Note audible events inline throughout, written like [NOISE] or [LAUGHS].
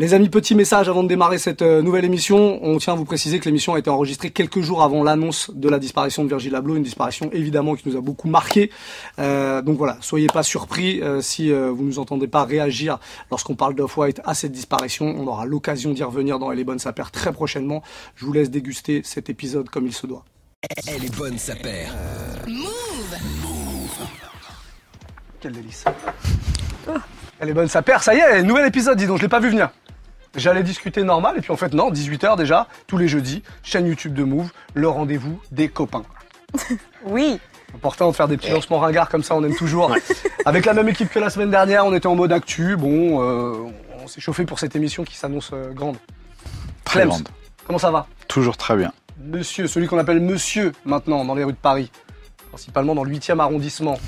Les amis, petit message avant de démarrer cette euh, nouvelle émission. On tient à vous préciser que l'émission a été enregistrée quelques jours avant l'annonce de la disparition de Virgil Abloh, une disparition évidemment qui nous a beaucoup marqué. Euh, donc voilà, soyez pas surpris euh, si euh, vous nous entendez pas réagir lorsqu'on parle d'Off-White à cette disparition. On aura l'occasion d'y revenir dans Elle est bonne sa paire très prochainement. Je vous laisse déguster cet épisode comme il se doit. Elle est bonne sa paire. Quel délice. Elle est bonne sa paire, ça y est, nouvel épisode, dis donc, je l'ai pas vu venir. J'allais discuter normal, et puis en fait non, 18h déjà, tous les jeudis, chaîne YouTube de Move, le rendez-vous des copains. [LAUGHS] Oui, Important de faire des petits lancements ringards comme ça, on aime toujours. [LAUGHS] Avec la même équipe que la semaine dernière, on était en mode actu, bon, euh, on s'est chauffé pour cette émission qui s'annonce euh, grande. Très Clems, grande. comment ça va? Toujours très bien. Monsieur, celui qu'on appelle Monsieur maintenant dans les rues de Paris, principalement dans le 8e arrondissement.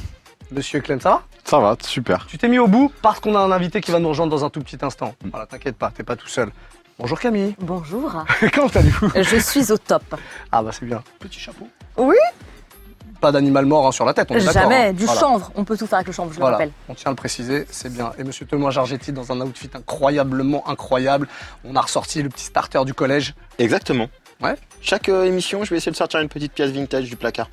Monsieur Clem, ça va? Ça va, super. Tu t'es mis au bout parce qu'on a un invité qui va nous rejoindre dans un tout petit instant. Voilà, t'inquiète pas, t'es pas tout seul. Bonjour Camille. bonjour. [LAUGHS] Comment allez-vous? Je suis au top. Ah bah c'est bien. Petit chapeau. Oui Pas d'animal mort hein, sur la tête, on est Jamais, hein. du Voilà. chanvre. On peut tout faire avec le chanvre, je le Voilà, rappelle. on tient à le préciser, c'est bien. Et Monsieur Thomas Jargetti dans un outfit incroyablement incroyable. On a ressorti le petit starter du collège. Exactement. Ouais. Chaque euh, émission, je vais essayer de sortir une petite pièce vintage du placard.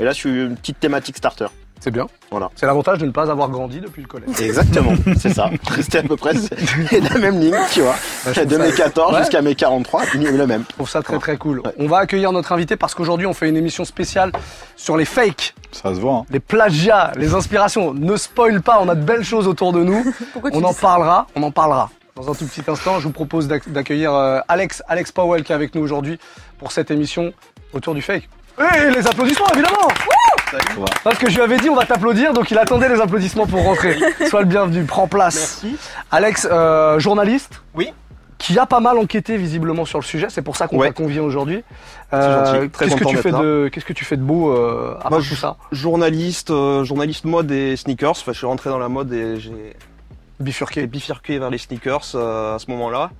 Et là, je suis une petite thématique starter. C'est bien. Voilà. C'est l'avantage de ne pas avoir grandi depuis le collège. Exactement, [LAUGHS] c'est ça. C'était à peu près c'est [LAUGHS] la même ligne, tu vois. Bah, de mes 14 Ouais. jusqu'à mes 43, le même. Je trouve ça très très cool. Ouais. On va accueillir notre invité parce qu'aujourd'hui on fait une émission spéciale sur les fakes, Ça se voit. hein. les plagiats, les inspirations. Ne spoil pas, on a de belles choses autour de nous. [LAUGHS] Pourquoi tu On dis en ça parlera, on en parlera. Dans un tout petit instant, je vous propose d'ac- d'accueillir euh, Alex, Alex Powell qui est avec nous aujourd'hui pour cette émission autour du fake. Et les applaudissements évidemment Parce que je lui avais dit on va t'applaudir, donc il attendait les applaudissements pour rentrer. [LAUGHS] Sois le bienvenu, prends place. Merci. Alex, euh, journaliste Oui. qui a pas mal enquêté visiblement sur le sujet, c'est pour ça qu'on Ouais. t'a convié aujourd'hui. gentil, très qu'est-ce que content tu d'être fais là. de qu'est-ce que tu fais de beau euh, à Moi, part je- tout ça? journaliste, euh, journaliste mode et sneakers. Enfin, je suis rentré dans la mode et j'ai Bifurqué. j'ai bifurqué vers les sneakers euh, à ce moment-là.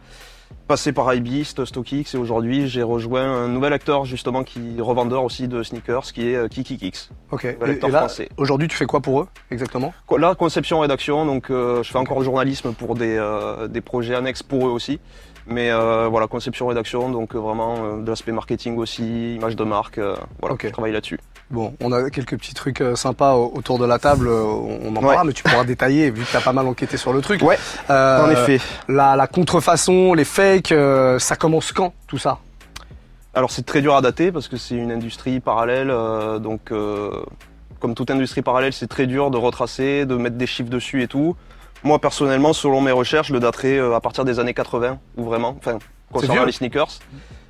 Passé par Hybeast, StockX et aujourd'hui j'ai rejoint un nouvel acteur justement qui est revendeur aussi de sneakers qui est euh, Kiki Kicks. Ok. Et, là, aujourd'hui, tu fais quoi pour eux exactement? Là, conception rédaction, donc euh, je fais encore journalisme pour des, euh, des projets annexes pour eux aussi. Mais euh, voilà, conception rédaction, donc euh, vraiment euh, de l'aspect marketing aussi, image de marque, voilà, je travaille là-dessus. Bon, on a quelques petits trucs euh, sympas au- autour de la table. euh, On en parlera, mais tu pourras [LAUGHS] détailler vu que t'as pas mal enquêté sur le truc. Ouais, Euh, en effet. La, la contrefaçon, les fakes, euh, ça commence quand tout ça? Alors c'est très dur à dater parce que c'est une industrie parallèle, euh, donc comme toute industrie parallèle, c'est très dur de retracer, de mettre des chiffres dessus et tout. Moi personnellement, selon mes recherches, je le daterai à partir des années 80 ou vraiment, enfin concernant les sneakers,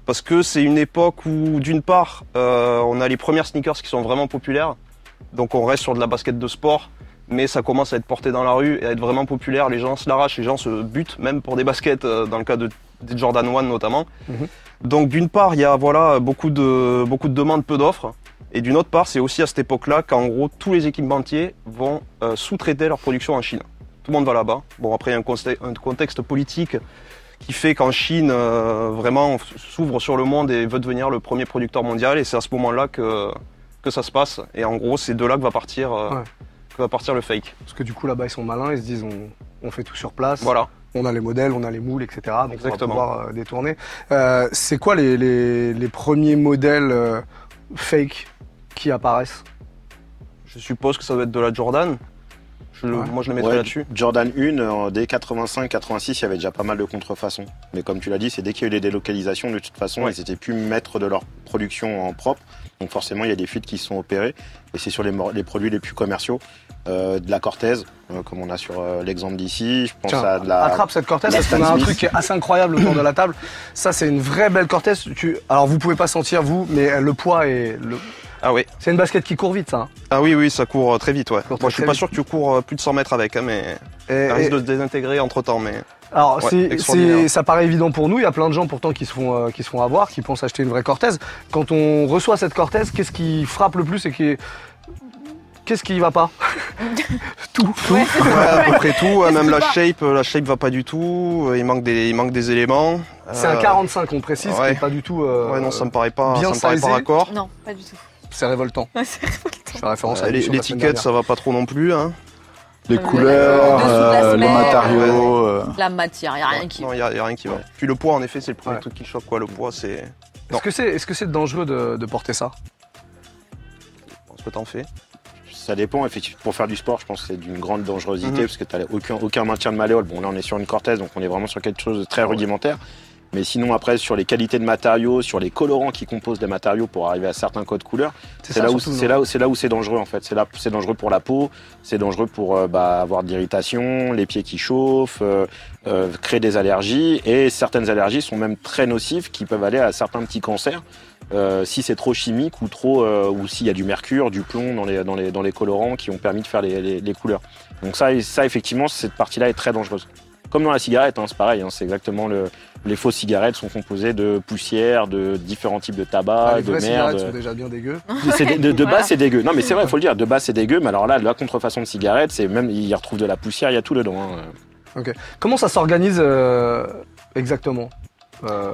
parce que c'est une époque où d'une part, euh, on a les premières sneakers qui sont vraiment populaires, donc on reste sur de la basket de sport. Mais ça commence à être porté dans la rue et à être vraiment populaire. Les gens se l'arrachent, les gens se butent, même pour des baskets, euh, dans le cas de, des Jordan 1 notamment. Donc d'une part, il y a voilà beaucoup de beaucoup de demandes, peu d'offres, et d'une autre part, c'est aussi à cette époque-là qu'en gros tous les équipementiers vont euh, sous-traiter leur production en Chine. Tout le monde va là-bas. Bon après il y a un contexte politique qui fait qu'en Chine euh, vraiment on s'ouvre sur le monde et veut devenir le premier producteur mondial, et c'est à ce moment-là que que ça se passe. Et en gros, c'est de là que va partir euh, Ouais. que va partir le fake. Parce que du coup là-bas ils sont malins, ils se disent on, on fait tout sur place. Voilà. On a les modèles, on a les moules, etc. Donc Exactement. on va pouvoir euh, détourner. Euh, c'est quoi les, les, les premiers modèles fake qui apparaissent? Je suppose que ça doit être de la Jordan. Je le- Ouais. Moi, je le mettrais Ouais, là-dessus. Jordan 1, euh, dès 85-86, il y avait déjà pas mal de contrefaçons. Mais comme tu l'as dit, c'est dès qu'il y a eu des délocalisations, de toute façon, Ouais. ils étaient plus maîtres de leur production en propre. Donc forcément, il y a des fuites qui se sont opérées. Et c'est sur les, les produits les plus commerciaux. Euh, de la Cortez, euh, comme on a sur euh, l'exemple d'ici. Je pense Tiens, à de la... attrape cette Cortez parce qu'on a un truc qui est assez incroyable autour de la table. Ça, c'est une vraie belle Cortez. Tu... Alors, vous pouvez pas sentir, vous, mais le poids est. Le... Ah oui. C'est une basket qui court vite, ça. hein. Ah oui, oui, ça court euh, très vite, ouais. Moi, je suis pas vite. sûr que tu cours euh, plus de 100 mètres avec, hein, mais Et- ça risque et- de se désintégrer entre temps. Mais Alors, Ouais, c'est, ça paraît évident pour nous. Il y a plein de gens pourtant qui se font, euh, qui se font avoir, qui pensent acheter une vraie Cortez. Quand on reçoit cette Cortez, qu'est-ce qui frappe le plus et qui est... Qu'est-ce qui va pas? [LAUGHS] Tout. tout. ouais, à peu près tout, euh, même qui la va shape, la shape va pas du tout. Il manque des, il manque des éléments. C'est un Euh, 45, on précise, qui ouais. est pas du tout. euh, Ouais, non, ça me paraît pas, bien ça me paraît pas raccord. Non, pas du tout. C'est révoltant. Ouais, c'est révoltant. Je fais référence à Euh, L'étiquette, ça va pas trop non plus. Hein. Les Ouais, couleurs, euh, les matériaux. euh, La matière, il a rien qui. Non, il a, y a rien qui va. Puis le poids, en effet, c'est le premier Ouais. truc qui choque. Quoi. Le poids, c'est. Est-ce que c'est est-ce que c'est dangereux de, de porter ça? Ce que t'en fais. Ça dépend, effectivement. Pour faire du sport, je pense que c'est d'une grande dangerosité Mhm. parce que tu n'as aucun, aucun maintien de malléole. Bon, là, on est sur une cortèse, donc on est vraiment sur quelque chose de très rudimentaire. Mais sinon, après, sur les qualités de matériaux, sur les colorants qui composent les matériaux pour arriver à certains codes couleurs, c'est là, où- c'est là, où- c'est là où c'est dangereux en fait. C'est là, c'est dangereux pour la peau, c'est dangereux pour euh, bah, avoir de l'irritation, les pieds qui chauffent, euh, euh, créer des allergies. Et certaines allergies sont même très nocives, qui peuvent aller à certains petits cancers. euh, si c'est trop chimique ou trop euh, ou s'il y a du mercure, du plomb dans les, dans les, dans les colorants qui ont permis de faire les, les- les couleurs. Donc ça, ça effectivement, cette partie-là est très dangereuse. Comme dans la cigarette, hein, c'est pareil. hein, c'est exactement le. Les fausses cigarettes sont composées de poussière, de différents types de tabac, Ah, Les de vraies merde. cigarettes sont déjà bien dégueu. C'est de, de- de Voilà. base, [LAUGHS] c'est dégueu. Non, mais c'est vrai, il faut le dire. De base, c'est dégueu. Mais alors là, la contrefaçon de cigarette, c'est même, il y retrouve de la poussière, il y a tout dedans. hein. Comment ça s'organise euh, exactement? Euh,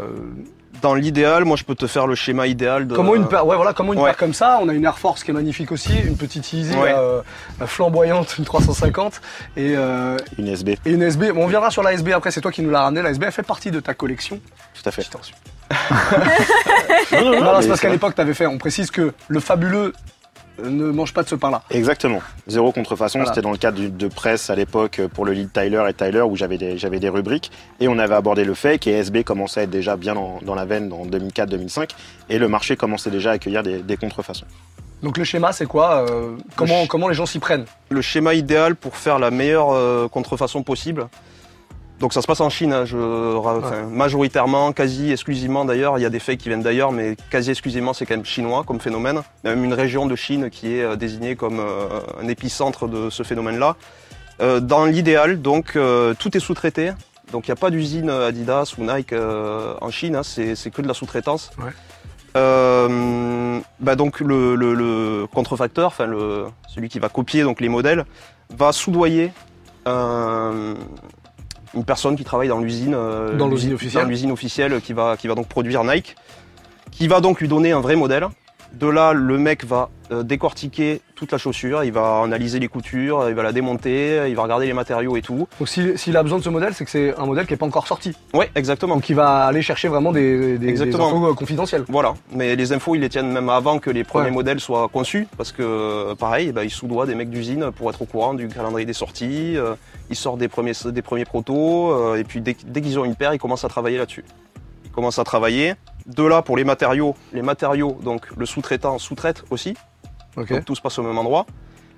Dans l'idéal, moi, je peux te faire le schéma idéal de. Comment une paire, ouais, voilà, comment une ouais. paire comme ça On a une Air Force qui est magnifique aussi, une petite Easy Ouais. euh, flamboyante, une 350 et, euh, Une SB, et une SB. Bon, on viendra sur la SB après, c'est toi qui nous l'as ramené. La SB, elle fait partie de ta collection. tout à fait. [LAUGHS] Non, non, non, Non, non, mais c'est parce qu'à l'époque, t'avais fait. On précise que le fabuleux ne mange pas de ce pain-là. Exactement. Zéro contrefaçon. Voilà. C'était dans le cadre de presse à l'époque pour le lead Tyler et Tyler où j'avais des, j'avais des rubriques et on avait abordé le fake et SB commençait à être déjà bien dans, dans la veine en 2004-2005 et le marché commençait déjà à accueillir des, des contrefaçons. Donc le schéma, c'est quoi euh, comment, sch- comment les gens s'y prennent? Le schéma idéal pour faire la meilleure euh, contrefaçon possible. Donc ça se passe en Chine, hein, je, majoritairement, quasi exclusivement d'ailleurs. Il y a des faits qui viennent d'ailleurs, mais quasi exclusivement c'est quand même chinois comme phénomène. Il y a même une région de Chine qui est euh, désignée comme euh, un épicentre de ce phénomène-là. Euh, dans l'idéal, donc euh, tout est sous-traité. Donc il n'y a pas d'usine Adidas ou Nike en Chine, hein, c'est que de la sous-traitance. Ouais. Bah donc le, le- le contrefacteur, enfin celui qui va copier donc les modèles, va soudoyer un- une personne qui travaille dans l'usine euh, Dans l'usine officielle. l'usine officielle qui va qui va donc produire Nike, qui va donc lui donner un vrai modèle. De là, le mec va euh, décortiquer toute la chaussure, il va analyser les coutures, il va la démonter, il va regarder les matériaux et tout. Donc si- s'il a besoin de ce modèle, c'est que c'est un modèle qui n'est pas encore sorti. Ouais, exactement. Donc il va aller chercher vraiment des, des, des Exactement. infos euh, confidentielles. Voilà, mais les infos, ils les tiennent même avant que les premiers Ouais. modèles soient conçus, parce que pareil, bah, ils soudoient des mecs d'usine pour être au courant du calendrier des sorties, euh, ils sortent des premiers, des premiers protos, euh, et puis dès, dès qu'ils ont une paire, ils commencent à travailler là-dessus. Ils commencent à travailler. De là, pour les matériaux, les matériaux, donc le sous-traitant sous-traite aussi, Ok. donc tout se passe au même endroit.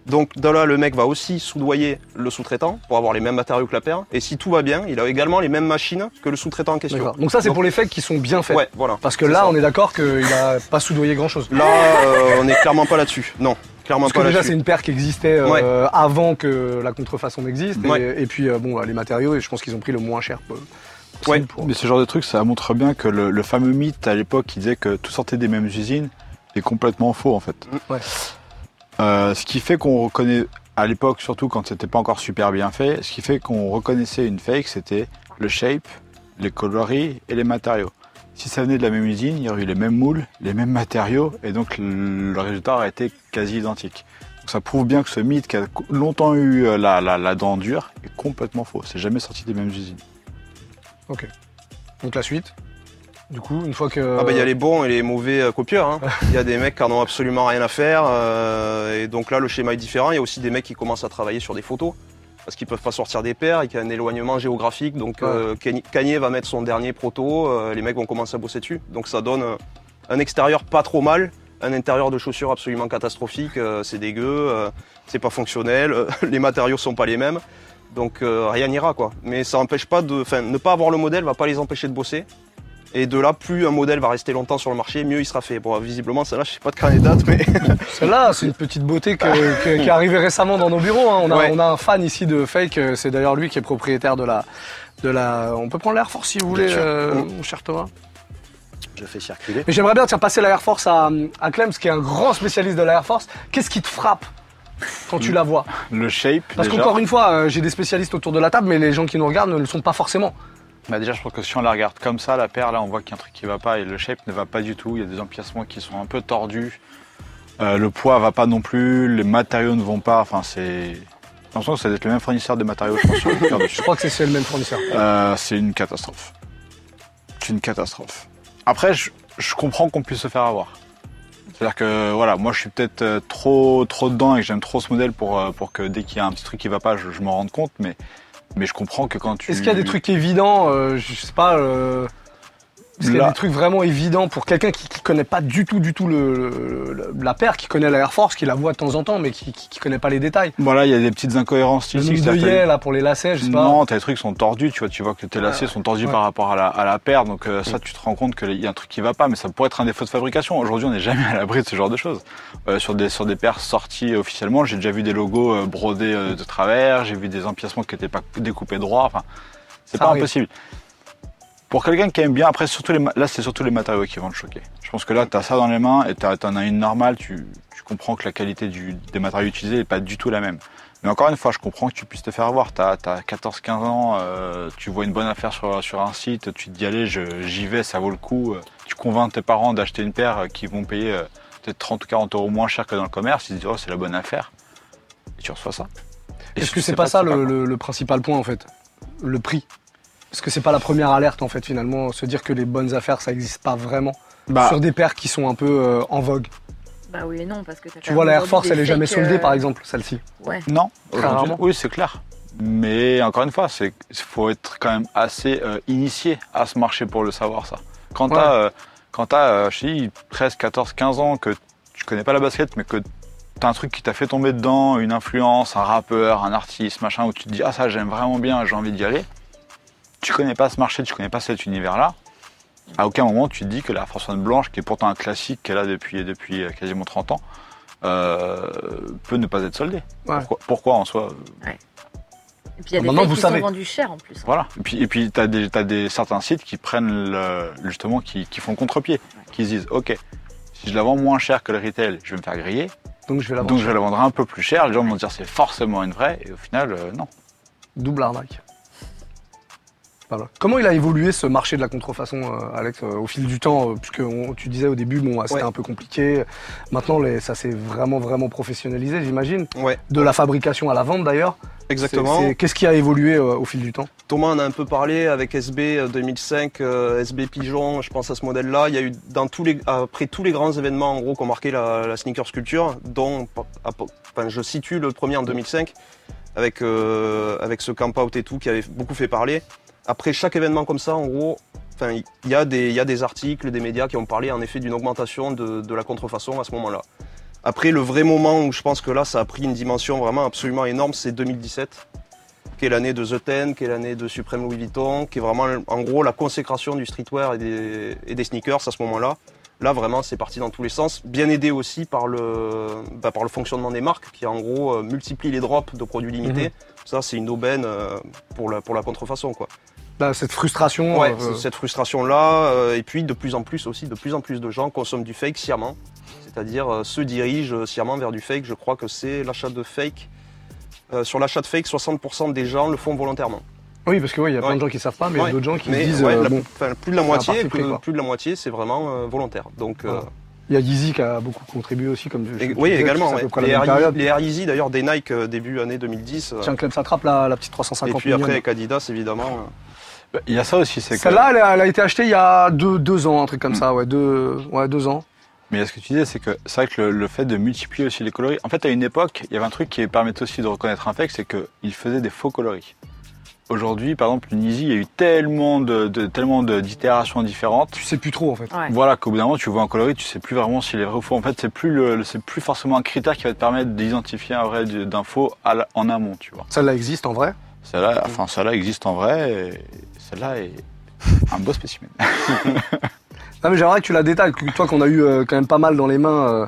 Donc de là, le mec va aussi soudoyer le sous-traitant pour avoir les mêmes matériaux que la paire, et si tout va bien, il a également les mêmes machines que le sous-traitant en question. D'accord. Donc ça, c'est Donc- pour les fakes qui sont bien faits. Ouais, voilà. Parce que là, ça. on est d'accord qu'il n'a pas soudoyé grand-chose. Là, euh, on est clairement pas là-dessus. Non, clairement Parce que pas déjà, là-dessus. c'est une paire qui existait euh, Ouais. avant que la contrefaçon n'existe. Et- Ouais. Et, puis, euh, bon, les matériaux, et je pense qu'ils ont pris le moins cher. possible Ouais. pour- Mais ce genre de truc, ça montre bien que le, le fameux mythe à l'époque qui disait que tout sortait des mêmes usines est complètement faux en fait. Ouais. Euh, ce qui fait qu'on reconnaît, à l'époque surtout quand c'était pas encore super bien fait, ce qui fait qu'on reconnaissait une fake, c'était le shape, les coloris et les matériaux. Si ça venait de la même usine, il y aurait eu les mêmes moules, les mêmes matériaux, et donc le, résultat aurait été quasi identique. Donc ça prouve bien que ce mythe qui a longtemps eu euh, la, la, la dent dure est complètement faux. C'est jamais sorti des mêmes usines. Donc la suite. Du coup, une fois que. Ah bah il y a les bons et les mauvais euh, copieurs. hein. [LAUGHS] Il y a des mecs qui en ont absolument rien à faire. euh, et donc là le schéma est différent. Il y a aussi des mecs qui commencent à travailler sur des photos. Parce qu'ils peuvent pas sortir des paires et qu'il y a un éloignement géographique. Donc euh, Kanye- va mettre son dernier proto, euh, les mecs vont commencer à bosser dessus. Donc ça donne euh, un extérieur pas trop mal, un intérieur de chaussures absolument catastrophique, euh, c'est dégueu, euh, c'est pas fonctionnel, euh, [LAUGHS] les matériaux sont pas les mêmes. Donc euh, rien n'ira quoi. Mais ça empêche pas de. Enfin, ne pas avoir le modèle va pas les empêcher de bosser. Et de là, plus un modèle va rester longtemps sur le marché, mieux il sera fait. Bon, visiblement, celle-là, je sais pas de quand elle date, mais [LAUGHS] Celle-là, c'est une petite beauté que- [LAUGHS] que- qui est arrivée récemment dans nos bureaux. hein. On, a, Ouais. on a un fan ici de Fake, euh, c'est d'ailleurs lui qui est propriétaire de la, de la. On peut prendre l'Air Force si vous voulez, euh, Mm. mon cher Thomas. Je fais circuler. Mais j'aimerais bien tiens, passer la Air Force à, à Clems, qui est un grand spécialiste de la Air Force. Qu'est-ce qui te frappe quand tu la vois? Le shape, Parce qu'encore une fois, euh, j'ai des spécialistes autour de la table, mais les gens qui nous regardent ne le sont pas forcément. Bah déjà, je pense que si on la regarde comme ça, la paire, là, on voit qu'il y a un truc qui va pas et le shape ne va pas du tout. Il y a des empiècements qui sont un peu tordus. Euh, le poids va pas non plus, les matériaux ne vont pas. Enfin, c'est l'impression que ça doit être le même fournisseur de matériaux, je pense, sur le cœur. Je crois que c'est le même fournisseur. Euh, c'est une catastrophe. C'est une catastrophe. Après, je, je comprends qu'on puisse se faire avoir. C'est-à-dire que voilà, moi je suis peut-être euh, trop trop dedans et que j'aime trop ce modèle pour pour que dès qu'il y a un petit truc qui va pas, je, je m'en rende compte. Mais mais je comprends que quand tu Est-ce qu'il y a des trucs évidents, euh, je sais pas, euh, est-ce qu'il y a des trucs vraiment évidents pour quelqu'un qui, qui connaît pas du tout, du tout le, le- la paire, qui connaît la Air Force, qui la voit de temps en temps, mais qui, qui, qui connaît pas les détails. Voilà, il y a des petites incohérences Le nombre de yeux là pour les lacets, je sais pas. Non, t'as les trucs sont tordus, tu vois, tu vois que tes lacets sont tordus ouais. par rapport à la, à la paire, donc euh, ça tu te rends compte qu'il y a un truc qui va pas, mais ça pourrait être un défaut de fabrication. Aujourd'hui, on n'est jamais à l'abri de ce genre de choses. Euh, sur des sur des paires sorties officiellement, j'ai déjà vu des logos euh, brodés de travers, j'ai vu des empiècements qui n'étaient pas découpés droit. Enfin, c'est pas arrive. impossible. Pour quelqu'un qui aime bien, après surtout les, là c'est surtout les matériaux qui vont te choquer. Je pense que là t'as ça dans les mains et t'as- t'en as une normale, tu, tu comprends que la qualité du, des matériaux utilisés n'est pas du tout la même. Mais encore une fois, je comprends que tu puisses te faire avoir. T'as as 14-15 ans, euh, tu vois une bonne affaire sur, sur un site, tu te dis allez, j'y vais, ça vaut le coup. Euh, Tu convaincs tes parents d'acheter une paire euh, qui vont payer euh, peut-être 30 ou 40 euros moins cher que dans le commerce. Ils se disent oh c'est la bonne affaire. Et tu reçois ça. Est-ce tu que c'est pas ça le principal point en fait? Le prix Est-ce que c'est pas la première alerte en fait finalement Se dire que les bonnes affaires ça existe pas vraiment Bah, sur des paires qui sont un peu euh, en vogue. Bah oui et non, parce que t'as Tu vois la Air Force elle est jamais soldée euh, par exemple, celle-ci. Ouais. Non, oui, c'est clair. Mais encore une fois, c'est faut être quand même assez euh, initié à ce marché pour le savoir ça. Quand Ouais. t'as, euh, quand t'as, euh, je te dis, 13, 14, 15 ans, que tu connais pas la basket, mais que t'as un truc qui t'a fait tomber dedans, une influence, un rappeur, un artiste, machin, où tu te dis ah ça j'aime vraiment bien, j'ai envie d'y aller. Tu connais pas ce marché, tu connais pas cet univers-là. À aucun moment tu te dis que la One blanche, qui est pourtant un classique qu'elle a depuis depuis euh, quasiment 30 ans, euh, peut ne pas être soldée. Ouais. Pourquoi, pourquoi en soi Et puis il y a des Maintenant, vous qui savez. sont vendus cher en plus. Voilà. Et puis, et puis t'as des, t'as des certains sites qui prennent le, justement, qui, qui font le contre-pied, qui se disent, ok, si je la vends moins cher que le retail, je vais me faire griller, Donc je vais la donc vendre. je vais la vendre un peu plus cher. Les gens vont dire c'est forcément une vraie, et au final, euh, non. Double arnaque. Comment il a évolué ce marché de la contrefaçon, euh, Alex, euh, au fil du temps euh, Puisque on- tu disais au début, bon, c'était Ouais. un peu compliqué. Maintenant, les, ça s'est vraiment, vraiment professionnalisé, j'imagine. Ouais, De la fabrication à la vente, d'ailleurs. exactement. Qu'est-ce qui a évolué au fil du temps? Thomas en a un peu parlé avec SB euh, 2005, euh, SB Pigeon, je pense à ce modèle-là. Il y a eu dans tous les, après tous les grands événements en gros qui ont marqué la, la sneaker sculpture, dont à- enfin, je situe le premier en 2005 avec, avec ce camp out et tout qui avait beaucoup fait parler. Après chaque événement comme ça, en gros, enfin, il y, a des- il y a des articles, des médias qui ont parlé en effet d'une augmentation de, de la contrefaçon à ce moment-là. Après, le vrai moment où je pense que là, ça a pris une dimension vraiment absolument énorme, c'est 2017 qui est l'année de The Ten, qui est l'année de Supreme Louis Vuitton, qui est vraiment en gros la consécration du streetwear et des, et des sneakers à ce moment-là. Là vraiment c'est parti dans tous les sens, bien aidé aussi par le, bah, par le fonctionnement des marques qui en gros euh, multiplie les drops de produits limités. Ça c'est une aubaine euh, pour, la, pour la contrefaçon quoi. Là, Cette frustration. Ouais, euh, cette frustration là et puis de plus en plus aussi de plus en plus de gens consomment du fake sciemment, c'est-à-dire euh, se dirigent euh, sciemment vers du fake. Je crois que c'est l'achat de fake. Euh, sur l'achat de fake, 60% des gens le font volontairement. Oui, parce que oui, il y a plein de gens qui savent pas, mais il y a Ouais. d'autres gens qui Mais se disent. euh, la- bon, plus de la moitié, plus, de la moitié, c'est vraiment euh, volontaire. Donc, euh, Voilà. il y a Yeezy qui a beaucoup contribué aussi, comme je, et- je oui, disais, également. ouais. Les, Air, les Air Yeezy, d'ailleurs, des Nike euh, début année 2010. euh, Tiens, Clem s'attrape la, la petite et 350 puis après avec Adidas, évidemment. Euh. Il y a ça aussi, c'est que. Celle-là, elle, a- elle a été achetée il y a deux, deux ans, un truc comme Mm. ça, ouais, deux, ouais, deux ans. Mais ce que tu disais, c'est que c'est vrai que le, le fait de multiplier aussi les coloris. En fait, à une époque, il y avait un truc qui permettait aussi de reconnaître un fake, c'est qu'il faisait des faux coloris. Aujourd'hui, par exemple, une Easy, il y a eu tellement de, de- tellement de- d'itérations différentes. Tu sais plus trop, en fait. Ouais. Voilà, qu'au bout d'un moment, tu vois un coloris, tu sais plus vraiment s'il est vrai ou faux. En fait, c'est plus le, le- c'est plus forcément un critère qui va te permettre d'identifier un vrai du- d'un faux à la- en amont, tu vois. Celle-là existe en vrai? Celle-là, enfin, celle-là existe en vrai, et celle-là est un beau spécimen. [LAUGHS] Non, mais j'aimerais que tu la détailles, que toi qu'on a eu euh, quand même pas mal dans les mains, euh,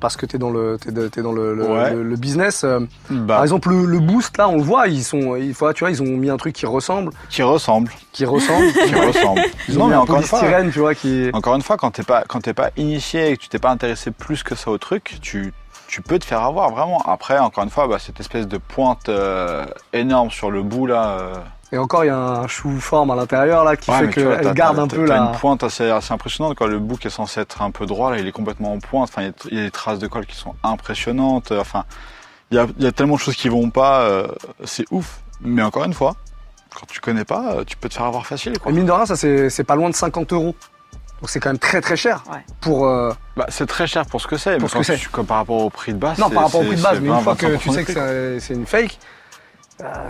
parce que t'es dans le, t'es, de- t'es dans le, le, Ouais. le- le business. euh, Bah, Par exemple, le, boost, là, on le voit, ils sont, il faut, tu vois, ils ont mis un truc qui ressemble, qui ressemble, qui ressemble. [LAUGHS] qui ressemble. Ils ont non, mis mais un encore une fois, tu vois, qui. Encore une fois, quand t'es pas, quand t'es pas initié et que tu t'es pas intéressé plus que ça au truc, tu, tu peux te faire avoir vraiment. Après, encore une fois, bah, cette espèce de pointe euh, énorme sur le bout là. Euh, Et encore, il y a un chou forme à l'intérieur, là, qui ouais, fait mais qu'elle garde un peu la. une pointe assez, assez impressionnante. Quoi. Le bout qui est censé être un peu droit, là, il est complètement en pointe. Enfin, il y a- il y, a des traces de colle qui sont impressionnantes. Enfin, Il y a, il y a tellement de choses qui vont pas, euh, c'est ouf. Mais encore une fois, quand tu connais pas, euh, tu peux te faire avoir facile. Quoi. Et mine de rien, ça c'est pas loin de 50 euros. Donc c'est quand même très très cher Ouais. pour. euh, Bah, c'est très cher pour ce que c'est, mais Pour ce quand que c'est. par rapport au prix de base. non, par rapport au prix de base, mais une 20, fois que 25% tu sais que c'est une fake.